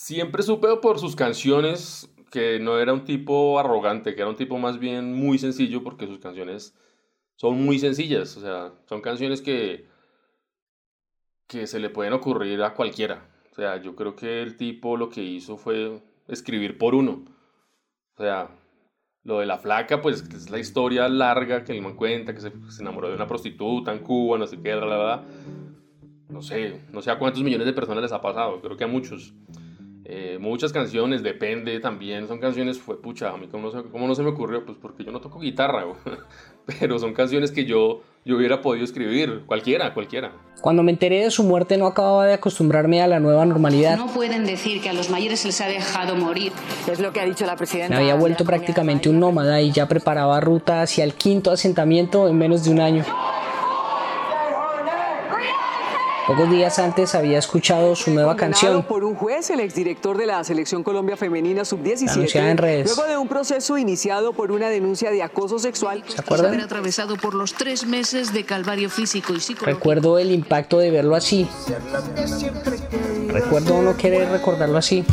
Siempre supe por sus canciones que no era un tipo arrogante, que era un tipo más bien muy sencillo porque sus canciones son muy sencillas, o sea, son canciones que que se le pueden ocurrir a cualquiera. O sea, yo creo que el tipo lo que hizo fue escribir por uno. O sea, lo de la flaca, pues es la historia larga que él me cuenta, que se, se, enamoró de una prostituta en Cuba, no sé qué, la verdad. No sé, no sé a cuántos millones de personas les ha pasado, creo que a muchos. Eh, muchas canciones, depende también, son canciones, fue pucha, a mí cómo no, se, cómo no se me ocurrió, pues porque yo no toco guitarra, pero son canciones que yo, yo hubiera podido escribir, cualquiera, cualquiera. Cuando me enteré de su muerte no acababa de acostumbrarme a la nueva normalidad. No pueden decir que a los mayores se les ha dejado morir. Es lo que ha dicho la presidenta. Me había vuelto prácticamente un nómada y ya preparaba ruta hacia el quinto asentamiento en menos de un año. Pocos días antes había escuchado su nueva canción. por un juez, el exdirector de la Selección Colombia Femenina Sub-17. Anunciada en redes. Luego de un proceso iniciado por una denuncia de acoso sexual. ¿Se acuerdan? atravesado por los tres meses de calvario físico y psicológico. Recuerdo el impacto de verlo así. Recuerdo no querer recordarlo así.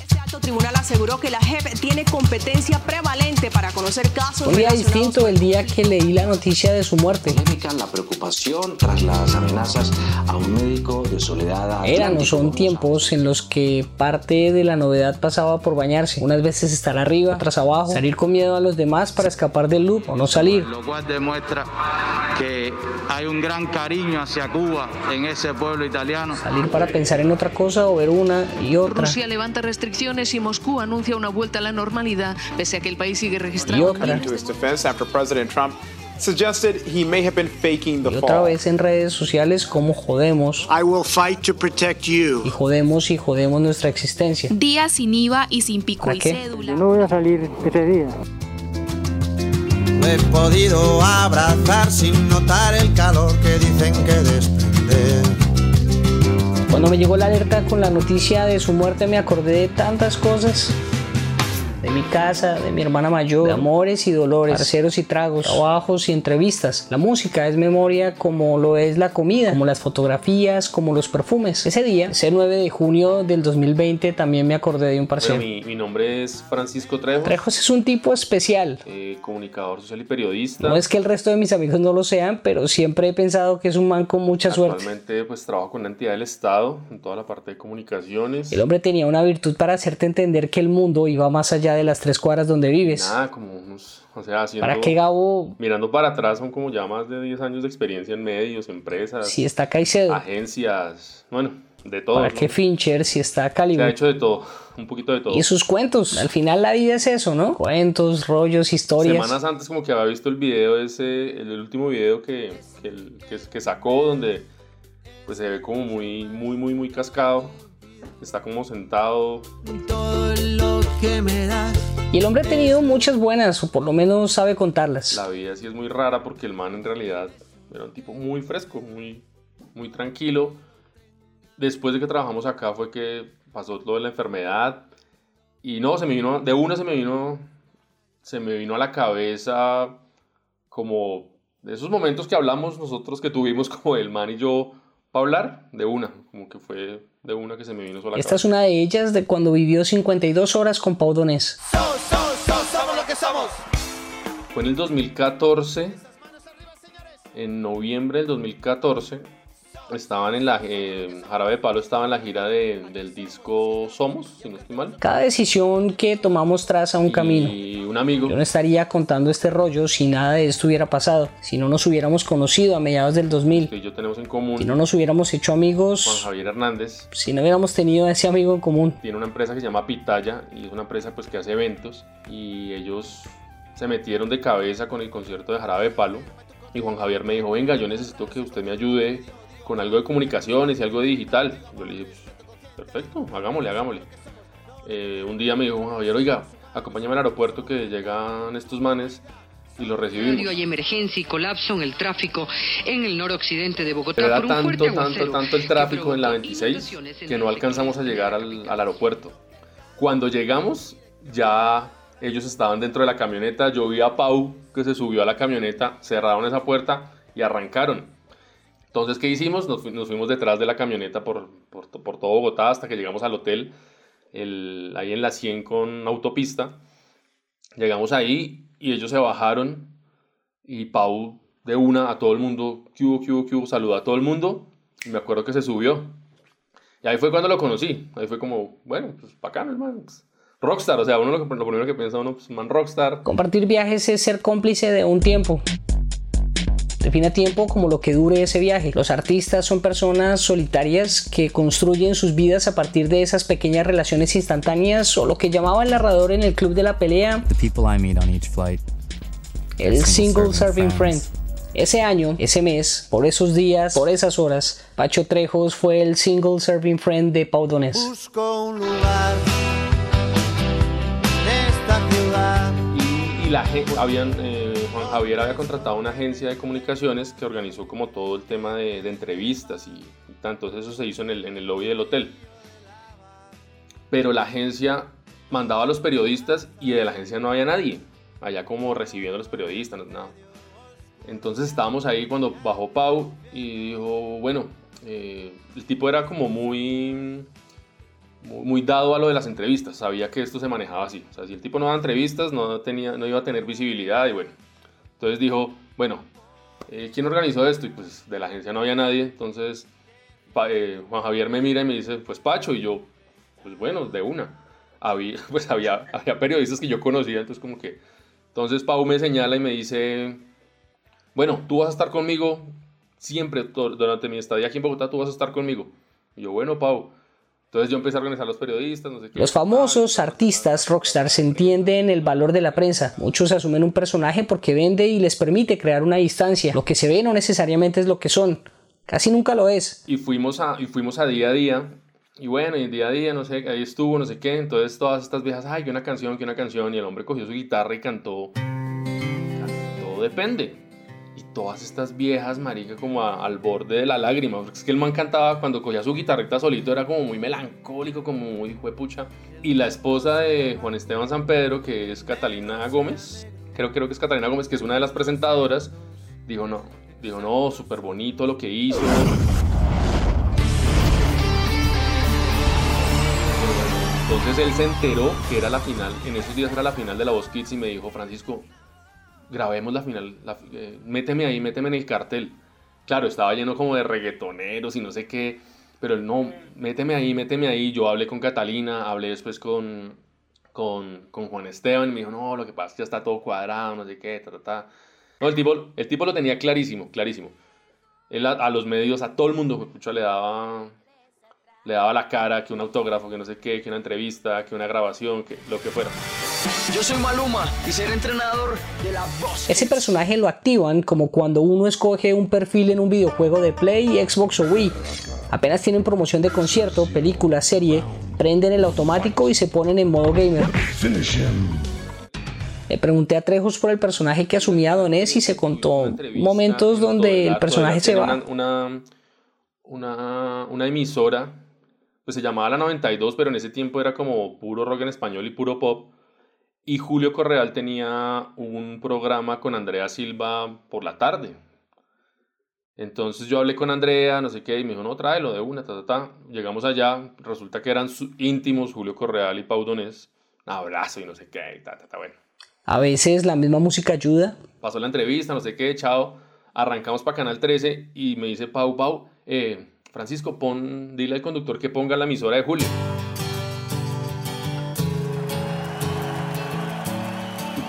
Este alto tribunal aseguró que la JEP tiene competencia prevalente para conocer casos Un día relacionados distinto el día que leí la noticia de su muerte. la preocupación tras las amenazas a un médico de soledad. Eran o son tiempos en los que parte de la novedad pasaba por bañarse. Unas veces estar arriba, otras abajo, salir con miedo a los demás para escapar del loop o no salir. lo cual demuestra que hay un gran cariño hacia Cuba en ese pueblo italiano. Salir para pensar en otra cosa o ver una y otra. Rusia levanta restricciones y Moscú anuncia una vuelta a la normalidad, pese a que el país sigue registrando suggested he may have been faking the Y otra fall. vez en redes sociales como jodemos I will fight to protect you. y jodemos y jodemos nuestra existencia. Día sin IVA y sin pico ¿Para y qué? cédula. voy a salir ese día. He podido abrazar sin notar el calor que dicen que desprender. Cuando me llegó la alerta con la noticia de su muerte me acordé de tantas cosas. De mi casa, de mi hermana mayor, de amores y dolores, parceros y tragos, trabajos y entrevistas. La música es memoria como lo es la comida, como las fotografías, como los perfumes. Ese día, ese 9 de junio del 2020, también me acordé de un Bueno, parcero. mi, mi nombre es Francisco Trejo, Trejos es un tipo especial. eh, comunicador social y periodista. No es que el resto de mis amigos no lo sean, pero siempre he pensado que es un man con mucha suerte. Actualmente pues trabajo con una entidad del Estado en toda la parte de comunicaciones. El hombre tenía una virtud para hacerte entender que el mundo iba más allá de las tres cuadras donde vives. Nada, como unos, o sea, haciendo... ¿Para qué Gabo? Mirando para atrás son como ya más de 10 años de experiencia en medios, empresas, Si está Caicedo. agencias, bueno, de todo. ¿Para ¿no? qué Fincher? Si está Se ha Calibre. hecho de todo, un poquito de todo. Y sus cuentos. Al final la vida es eso, ¿no? Cuentos, rollos, historias. Semanas antes como que había visto el video ese, el, último video que, que, que- que sacó donde pues se ve como muy, muy, muy, muy cascado. Está como sentado. Todo lo que me das. Y el hombre ha tenido muchas buenas, o por lo menos sabe contarlas. La vida sí es muy rara porque el man en realidad era un tipo muy fresco, muy, muy tranquilo. Después de que trabajamos acá fue que pasó lo de la enfermedad. Y no, se me vino, de una se me vino, se me vino a la cabeza como de esos momentos que hablamos nosotros que tuvimos como el man y yo para hablar, de una, como que fue de una que se me vino sola. Esta es una de ellas de cuando vivió 52 horas con Pau Donés. Fue en el 2014, en noviembre del 2014, estaban en la, eh, Jarabe de Palo estaba en la gira de- del disco Somos, si no estoy mal. Cada decisión que tomamos traza un camino. Y un amigo, Yo no estaría contando este rollo si nada de esto hubiera pasado, si no nos hubiéramos conocido a mediados del 2000, que yo tenemos en común, si no nos hubiéramos hecho Juan amigos, Javier Hernández, si no hubiéramos tenido a ese amigo en común. tiene una empresa que se llama Pitaya y es una empresa pues que hace eventos. Y ellos se metieron de cabeza con el concierto de Jarabe de Palo. Y Juan Javier me dijo, venga, yo necesito que usted me ayude con algo de comunicaciones y algo de digital. Yo le dije, "Pues, perfecto, hagámosle, hagámosle. Eh, un día me dijo, Javier, oiga, acompáñame al aeropuerto que llegan estos manes y los recibimos. Hay emergencia y colapso en el tráfico en el noroccidente de Bogotá. Pero era tanto, tanto, tanto el tráfico en la 26 que no alcanzamos a llegar al, al aeropuerto. Cuando llegamos, ya ellos estaban dentro de la camioneta. Yo vi a Pau que se subió a la camioneta, cerraron esa puerta y arrancaron. Entonces, ¿qué hicimos? Nos, fuimos detrás de la camioneta por, por, por, todo Bogotá hasta que llegamos al hotel, el, ahí en la 100 con autopista. Llegamos ahí y ellos se bajaron y Pau de una a todo el mundo, Q, Q, Q, saludó a todo el mundo. Y me acuerdo que se subió. Y ahí fue cuando lo conocí. Ahí fue como, bueno, pues bacano, hermano. Pues, rockstar, o sea, uno lo, lo, primero que piensa uno, pues man rockstar. Compartir viajes es ser cómplice de un tiempo. Define tiempo como lo que dure ese viaje. Los artistas son personas solitarias que construyen sus vidas a partir de esas pequeñas relaciones instantáneas o lo que llamaba el narrador en el club de la pelea el single serving friend. Ese año, ese mes, por esos días, por esas horas, Pacho Trejos fue el single serving friend de Pau Donés. Y, la habían, eh, Javier había contratado una agencia de comunicaciones que organizó como todo el tema de, entrevistas y, tanto. Eso se hizo en el, lobby del hotel. Pero la agencia mandaba a los periodistas y de la agencia no había nadie. Allá como recibiendo a los periodistas, nada. Entonces estábamos ahí cuando bajó Pau y dijo, bueno, eh, el tipo era como muy muy dado a lo de las entrevistas, sabía que esto se manejaba así. O sea, si el tipo no daba entrevistas, no, tenía, no iba a tener visibilidad y bueno. Entonces dijo, bueno, eh, ¿quién organizó esto? Y pues de la agencia no había nadie. Entonces eh, Juan Javier me mira y me dice, pues Pacho. Y yo, pues bueno, de una. Había, pues había, había periodistas que yo conocía, entonces como que... Entonces Pau me señala y me dice, bueno, tú vas a estar conmigo siempre durante mi estadía aquí en Bogotá, tú vas a estar conmigo. Y yo, bueno, Pau. Entonces yo empecé a organizar a los periodistas, no sé qué. Los famosos artistas rockstars entienden el valor de la prensa. Muchos asumen un personaje porque vende y les permite crear una distancia. Lo que se ve no necesariamente es lo que son. Casi nunca lo es. Y fuimos a, y fuimos a día a día. Y bueno, y día a día, no sé, ahí estuvo, no sé qué. Entonces todas estas viejas, ay, que una canción, que una canción. Y el hombre cogió su guitarra y cantó. Todo depende todas estas viejas, marica, como al borde de la lágrima. Porque es que el man cantaba cuando cogía su guitarrita solito, era como muy melancólico, como muy pucha. Y la esposa de Juan Esteban San Pedro, que es Catalina Gómez, creo, creo que es Catalina Gómez, que es una de las presentadoras, dijo no, dijo no, súper bonito lo que hizo. Entonces él se enteró que era la final, en esos días era la final de la Voz Kids y me dijo, Francisco, grabemos la final, eh, méteme ahí, méteme en el cartel. Claro, estaba lleno como de reggaetoneros y no sé qué, pero no, méteme ahí, méteme ahí. Yo hablé con Catalina, hablé después con, con, con Juan Esteban y me dijo, no, lo que pasa es que ya está todo cuadrado, no sé qué, ta, ta, ta. No, el tipo, el tipo lo tenía clarísimo, clarísimo. Él a, los medios, a todo el mundo, pues, le daba le daba la cara, que un autógrafo, que no sé qué, que una entrevista, que una grabación, que lo que fuera. Yo soy Maluma y ser entrenador de la voz. Ese personaje lo activan como cuando uno escoge un perfil en un videojuego de Play, Xbox o Wii. Apenas tienen promoción de concierto, película, serie, prenden el automático y se ponen en modo gamer. Le pregunté a Trejos por el personaje que asumía Donés y se contó momentos donde el personaje se va. Una, una, una emisora pues se llamaba La 92, pero en ese tiempo era como puro rock en español y puro pop. Y Julio Correal tenía un programa con Andrea Silva por la tarde. Entonces yo hablé con Andrea, no sé qué, y me dijo, no, tráelo de una, ta, ta, ta. Llegamos allá, resulta que eran íntimos Julio Correal y Pau Donés. Un abrazo y no sé qué, y ta, ta, ta, bueno. A veces la misma música ayuda. Pasó la entrevista, no sé qué, chao. Arrancamos para Canal 13 y me dice Pau, Pau, eh, Francisco, pon, dile al conductor que ponga la emisora de Julio.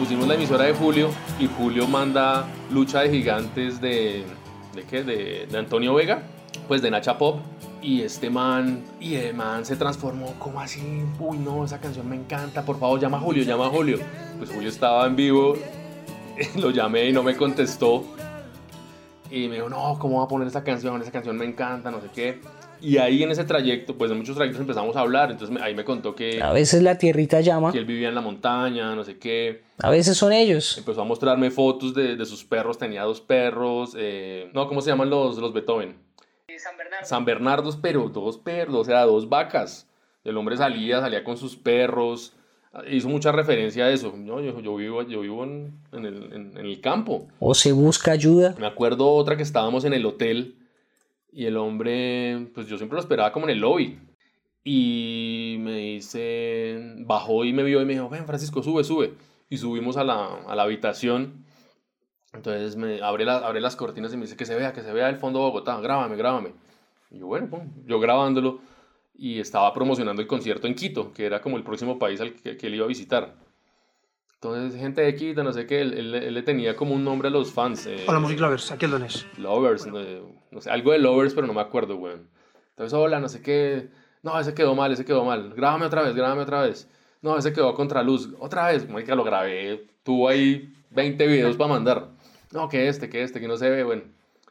Pusimos la emisora de Julio y Julio manda Lucha de Gigantes de... ¿De qué? De, de Antonio Vega, pues de Nacha Pop. Y este man, y el man se transformó, ¿cómo así? Uy, no, esa canción me encanta, por favor, llama a Julio, llama a Julio. Pues Julio estaba en vivo, lo llamé y no me contestó. Y me dijo, no, ¿cómo va a poner esa canción? Esa canción me encanta, no sé qué. Y ahí en ese trayecto, pues en muchos trayectos empezamos a hablar, entonces ahí me contó que... A veces la tierrita llama. Que él vivía en la montaña, no sé qué. A veces son ellos. Empezó a mostrarme fotos de, de sus perros, tenía dos perros, eh, no, ¿cómo se llaman los, los Beethoven? San Bernardo. San Bernardos, pero dos perros, o sea, dos vacas. El hombre salía, salía con sus perros, hizo mucha referencia a eso. Yo, yo, yo vivo, yo vivo en, en, el, en, en el campo. O se busca ayuda. Me acuerdo otra que estábamos en el hotel y el hombre, pues yo siempre lo esperaba como en el lobby. Y me dice, bajó y me vio y me dijo, ven Francisco, sube, sube. Y subimos a la, a la habitación. Entonces me abre, la, abre las cortinas y me dice que se vea, que se vea el fondo de Bogotá, grábame, grábame. Y yo, bueno, pum, yo grabándolo y estaba promocionando el concierto en Quito, que era como el próximo país al que, que él iba a visitar. Entonces, gente de Quito, no sé qué, él, él, él le tenía como un nombre a los fans. Eh, Hola, Music Lovers, aquí el Donés. Lovers, no, no, sé, algo de Lovers, pero no me acuerdo, weón. Entonces, hola, no sé qué. No, ese quedó mal, ese quedó mal. Grábame otra vez, grábame otra vez. No, ese quedó a contraluz. Otra vez, que lo grabé. Tuvo ahí 20 videos para mandar. No, que este, que este, que no se ve, bueno.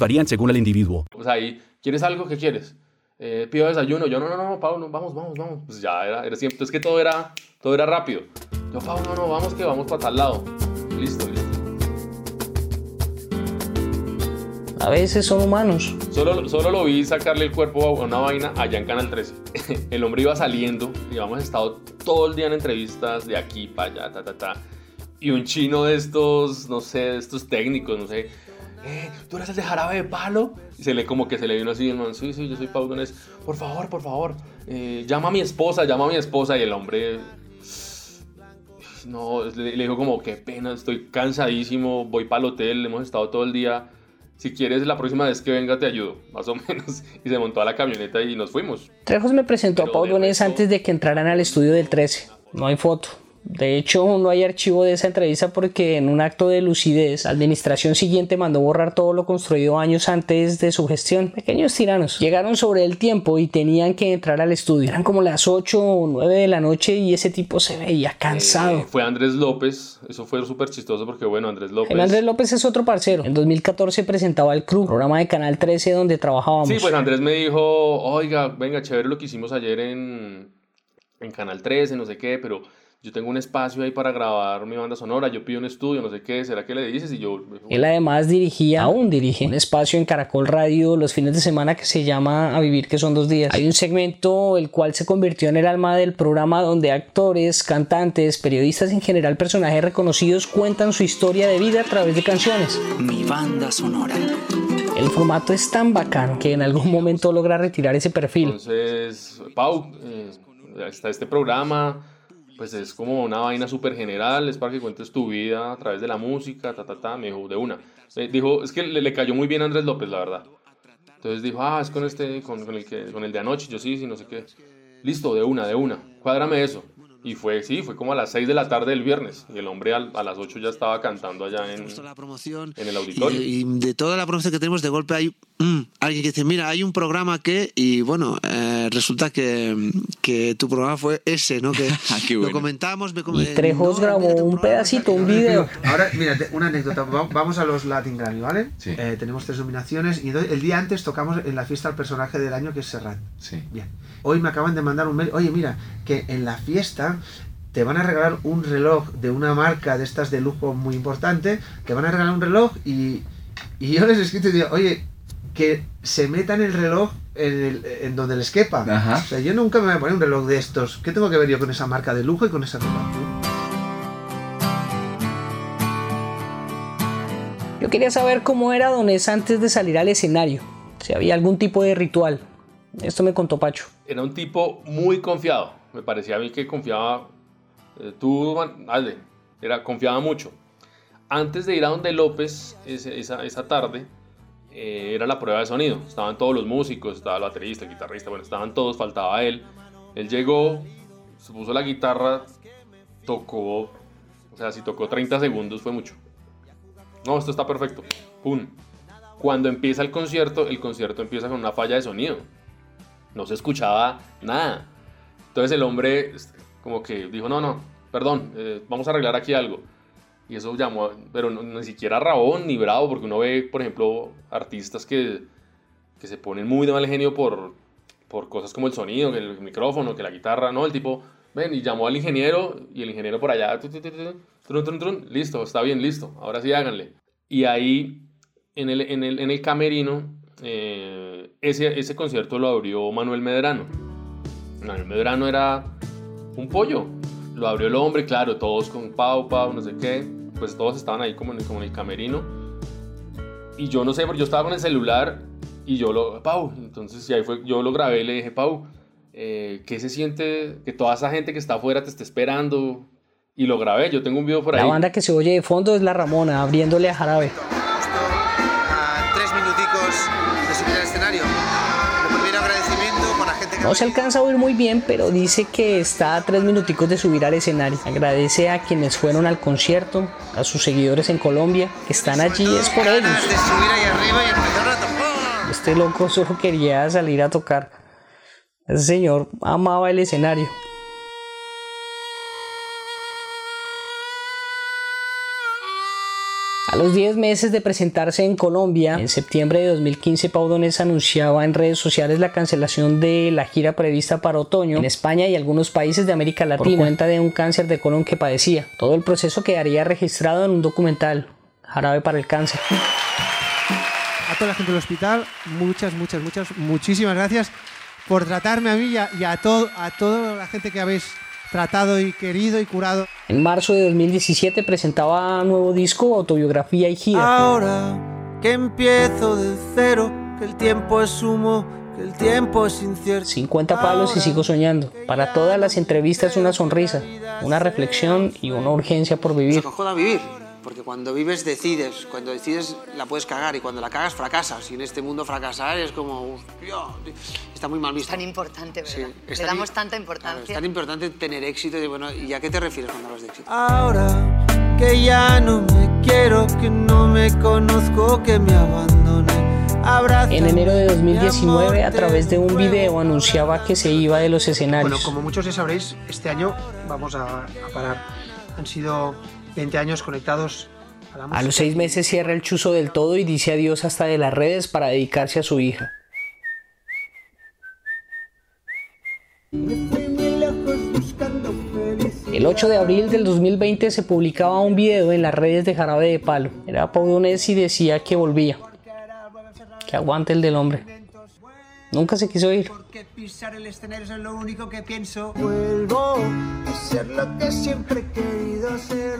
varían según el individuo. O sea, ahí, ¿quieres algo? ¿Qué quieres? Eh, pido desayuno. Yo, no, no, no, Pablo, no, vamos, vamos, vamos. Pues ya era, era siempre. Es que todo era, todo era rápido. Yo, Pablo, no, no, vamos, que vamos para tal lado. Listo, listo. A veces son humanos. Solo, solo lo vi sacarle el cuerpo a una vaina allá en Canal 13. el hombre iba saliendo y habíamos estado todo el día en entrevistas de aquí para allá, ta, ta, ta. Y un chino de estos, no sé, de estos técnicos, no sé, eh, ¿tú eres el de jarabe de palo? Y se le como que se le vino así, el man, sí, sí, yo soy Pau Donés. Por favor, por favor, eh, llama a mi esposa, llama a mi esposa. Y el hombre, no, le, le dijo como, qué pena, estoy cansadísimo, voy para el hotel, hemos estado todo el día. Si quieres, la próxima vez que venga te ayudo, más o menos. Y se montó a la camioneta y nos fuimos. Trejos me presentó Pero a Pau Donés antes de que entraran al estudio del 13. No hay foto. De hecho, no hay archivo de esa entrevista porque en un acto de lucidez, la administración siguiente mandó borrar todo lo construido años antes de su gestión. Pequeños tiranos. Llegaron sobre el tiempo y tenían que entrar al estudio. Eran como las 8 o 9 de la noche y ese tipo se veía cansado. Eh, fue Andrés López. Eso fue súper chistoso porque, bueno, Andrés López. El Andrés López es otro parcero. En 2014 presentaba el Club, programa de Canal 13 donde trabajábamos. Sí, pues Andrés me dijo, oiga, venga, chévere lo que hicimos ayer en, en Canal 13, no sé qué, pero yo tengo un espacio ahí para grabar mi banda sonora, yo pido un estudio, no sé qué, ¿será que le dices? Y yo... Él además dirigía, aún dirige, un espacio en Caracol Radio los fines de semana que se llama A Vivir que son dos días. Hay un segmento el cual se convirtió en el alma del programa donde actores, cantantes, periodistas en general, personajes reconocidos cuentan su historia de vida a través de canciones. Mi banda sonora. El formato es tan bacano que en algún momento logra retirar ese perfil. Entonces, Pau, eh, está este programa pues es como una vaina súper general, es para que cuentes tu vida a través de la música, ta, ta, ta, me dijo, de una. Me dijo, es que le, le, cayó muy bien a Andrés López, la verdad. Entonces dijo, ah, es con este, con, con, el, que, con el de anoche, yo sí, sí, no sé qué. Listo, de una, de una, cuádrame eso. Y fue, sí, fue como a las 6 de la tarde del viernes. Y el hombre al, a las 8 ya estaba cantando allá en, la promoción, en el auditorio. Y, y, de toda la promoción que tenemos, de golpe hay mm, alguien que dice, mira, hay un programa que... Y bueno, eh, resulta que, que, tu programa fue ese, ¿no? Que ah, bueno. lo comentamos. Me com y Trejos no, grabó un pedacito, un video. Ahora, mira, una anécdota. Vamos a los Latin Grammy, ¿vale? Sí. Eh, tenemos tres nominaciones. Y el día antes tocamos en la fiesta al personaje del año, que es Serrat. Sí. Bien. Hoy me acaban de mandar un mail. Oye, mira, que en la fiesta te van a regalar un reloj de una marca de estas de lujo muy importante, te van a regalar un reloj y, y yo les he escrito y digo, oye, que se metan el reloj en, el, en donde les quepa. Ajá. O sea, yo nunca me voy a poner un reloj de estos. ¿Qué tengo que ver yo con esa marca de lujo y con ese reloj? Yo quería saber cómo era Donés antes de salir al escenario, si había algún tipo de ritual. Esto me contó Pacho. Era un tipo muy confiado. Me parecía a mí que confiaba tú, hazle, era, confiaba mucho. Antes de ir a donde López esa, esa, esa tarde, eh, era la prueba de sonido. Estaban todos los músicos, estaba el baterista, el guitarrista, bueno, estaban todos, faltaba él. Él llegó, se puso la guitarra, tocó, o sea, si tocó 30 segundos fue mucho. No, esto está perfecto. ¡Pum! Cuando empieza el concierto, el concierto empieza con una falla de sonido. No se escuchaba nada. Entonces el hombre como que dijo, no, no, perdón, eh, vamos a arreglar aquí algo. Y eso llamó, pero ni siquiera Rabón ni Bravo, porque uno ve, por ejemplo, artistas que, que se ponen muy de mal genio por, por cosas como el sonido, que el micrófono, que la guitarra, no, el tipo, ven, y llamó al ingeniero, y el ingeniero por allá, listo, está bien, listo, ahora sí háganle. Y ahí, en el, en el, en el camerino, eh, ese, ese concierto lo abrió Manuel Medrano. Manuel Medrano era un pollo, lo abrió el hombre, claro, todos con Pau, Pau, no sé qué pues todos estaban ahí como en, como en el camerino. Y yo no sé, porque yo estaba con el celular y yo lo, Pau, entonces y ahí fue, yo lo grabé y le dije, Pau, eh, ¿qué se siente que toda esa gente que está afuera te esté esperando? Y lo grabé, yo tengo un video por ahí. La banda que se oye de fondo es La Ramona, abriéndole a Jarabe. No se alcanza a oír muy bien, pero dice que está a tres minuticos de subir al escenario. Agradece a quienes fueron al concierto, a sus seguidores en Colombia, que están allí, es por ellos. Este loco solo quería salir a tocar. Ese señor amaba el escenario. A los 10 meses de presentarse en Colombia, en septiembre de 2015, Pau Donés anunciaba en redes sociales la cancelación de la gira prevista para otoño en España y algunos países de América Latina por cuenta de un cáncer de colon que padecía. Todo el proceso quedaría registrado en un documental, Jarabe para el Cáncer. A toda la gente del hospital, muchas, muchas, muchas, muchísimas gracias por tratarme a mí y a, y a, todo, a toda la gente que habéis tratado y querido y curado. En marzo de 2017 presentaba nuevo disco, autobiografía y gira. Ahora que empiezo de cero, que el tiempo es humo, que el tiempo es incierto. 50 palos y sigo soñando. Para todas las entrevistas una sonrisa, una reflexión y una urgencia por vivir. Se vivir. Porque cuando vives decides, cuando decides la puedes cagar y cuando la cagas fracasas. Y en este mundo fracasar es como, está muy mal visto. Es tan importante, ¿verdad? Sí, Le damos tanta importancia. es tan importante tener éxito y bueno, ¿y a qué te refieres cuando hablas de éxito? Ahora que ya no me quiero, que no me conozco, que me abandone. En enero de 2019, a través de un video, anunciaba que se iba de los escenarios. Bueno, como muchos ya sabréis, este año vamos a, a parar. Han sido 20 años conectados a la música. A los seis meses cierra el chuzo del todo y dice adiós hasta de las redes para dedicarse a su hija. El 8 de abril del 2020 se publicaba un video en las redes de Jarabe de Palo. Era Paudonés y decía que volvía. Que aguante el del hombre. Nunca se quiso ir. Porque pisar el escenario es lo único que pienso. Vuelvo a ser lo que siempre he querido ser.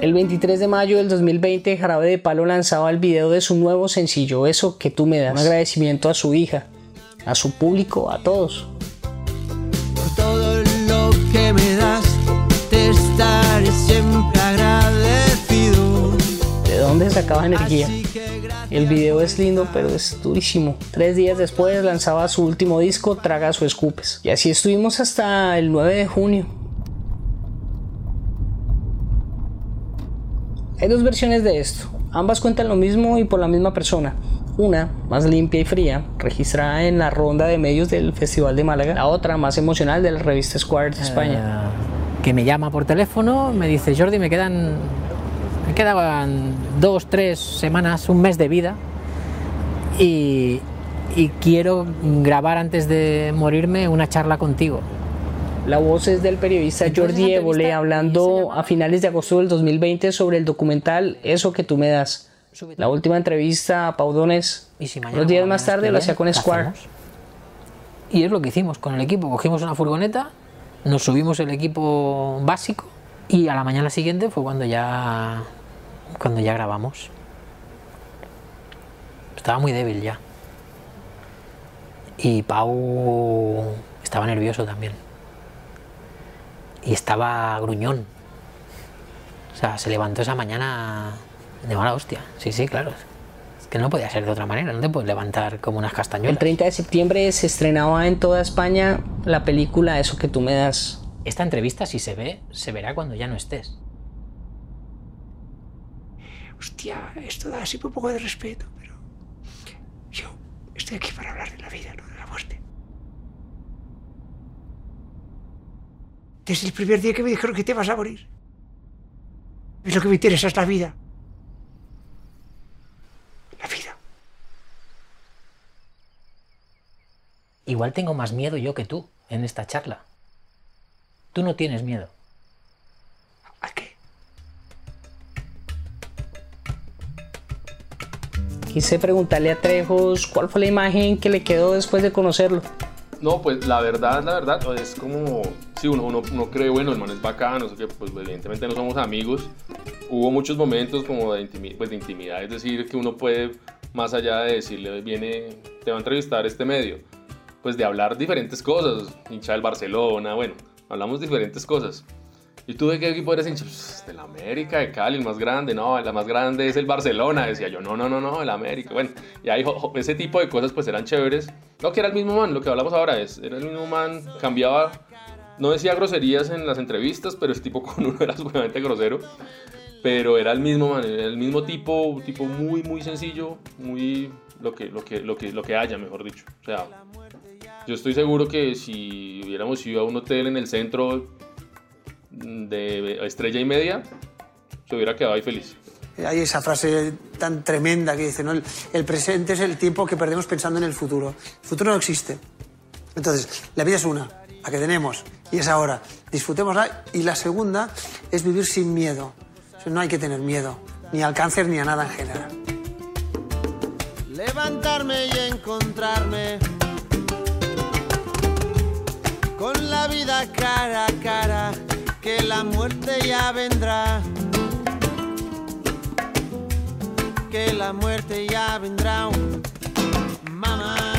El 23 de mayo del 2020, Jarabe de Palo lanzaba el video de su nuevo sencillo, Eso que tú me das. Un agradecimiento a su hija, a su público, a todos. Por todo lo que me das, te estaré siempre agradecido. ¿De dónde sacaba energía? El video es lindo, pero es durísimo. Tres días después lanzaba su último disco, Traga o Escupes. Y así estuvimos hasta el 9 de junio. Hay dos versiones de esto. Ambas cuentan lo mismo y por la misma persona. Una, más limpia y fría, registrada en la ronda de medios del Festival de Málaga. La otra, más emocional, de la revista Square de España. que me llama por teléfono, me dice, Jordi, me quedan me quedaban dos, tres semanas, un mes de vida y, quiero grabar antes de morirme una charla contigo. La voz es del periodista Jordi Évole hablando a finales de agosto del 2020 sobre el documental Eso que tú me das. La última entrevista a Paudones, unos días más tarde lo hacía con Square. Y es lo que hicimos con el equipo. Cogimos una furgoneta, nos subimos el equipo básico y a la mañana siguiente fue cuando ya, cuando ya grabamos. Estaba muy débil ya. Y Pau estaba nervioso también. Y estaba gruñón. O sea, se levantó esa mañana de mala hostia. Sí, sí, claro. que no podía ser de otra manera, no te puedes levantar como unas castañuelas. El 30 de septiembre se estrenaba en toda España la película Eso que tú me das. Esta entrevista, si se ve, se verá cuando ya no estés. Hostia, esto da así un poco de respeto, pero yo estoy aquí para hablar de la vida, no de la muerte. Desde el primer día que me dijeron que te vas a morir. Es lo que me interesa, es la vida. La vida. Igual tengo más miedo yo que tú en esta charla. Tú no tienes miedo. ¿A qué? Quise preguntarle a Trejos cuál fue la imagen que le quedó después de conocerlo. No, pues la verdad, la verdad, es como, sí, uno, uno, uno cree, bueno, el man es bacano, sé que pues evidentemente no somos amigos. Hubo muchos momentos como de, intimi pues, de intimidad, es decir, que uno puede, más allá de decirle, viene, te va a entrevistar este medio, pues de hablar diferentes cosas, hincha del Barcelona, bueno, hablamos diferentes cosas. ¿Y tú de qué equipo eres hincha? Pues, de la América, de Cali, el más grande. No, la más grande es el Barcelona. Decía yo, no, no, no, no, el América. Bueno, y ahí ese tipo de cosas pues eran chéveres. No, que era el mismo man, lo que hablamos ahora es, era el mismo man, cambiaba, no decía groserías en las entrevistas, pero es tipo con uno era sumamente grosero. Pero era el mismo man, era el mismo tipo, tipo muy, muy sencillo, muy lo que, lo que, lo que, lo que haya, mejor dicho. O sea, yo estoy seguro que si hubiéramos ido a un hotel en el centro de estrella y media, se hubiera quedado ahí feliz. Hay esa frase tan tremenda que dice, ¿no? El, presente es el tiempo que perdemos pensando en el futuro. El futuro no existe. Entonces, la vida es una, la que tenemos, y es ahora. Disfrutémosla. Y la segunda es vivir sin miedo. no hay que tener miedo, ni al cáncer ni a nada en general. Levantarme y encontrarme con la vida cara a cara, que la muerte ya vendrá. Que la muerte ya vendrá, mamá.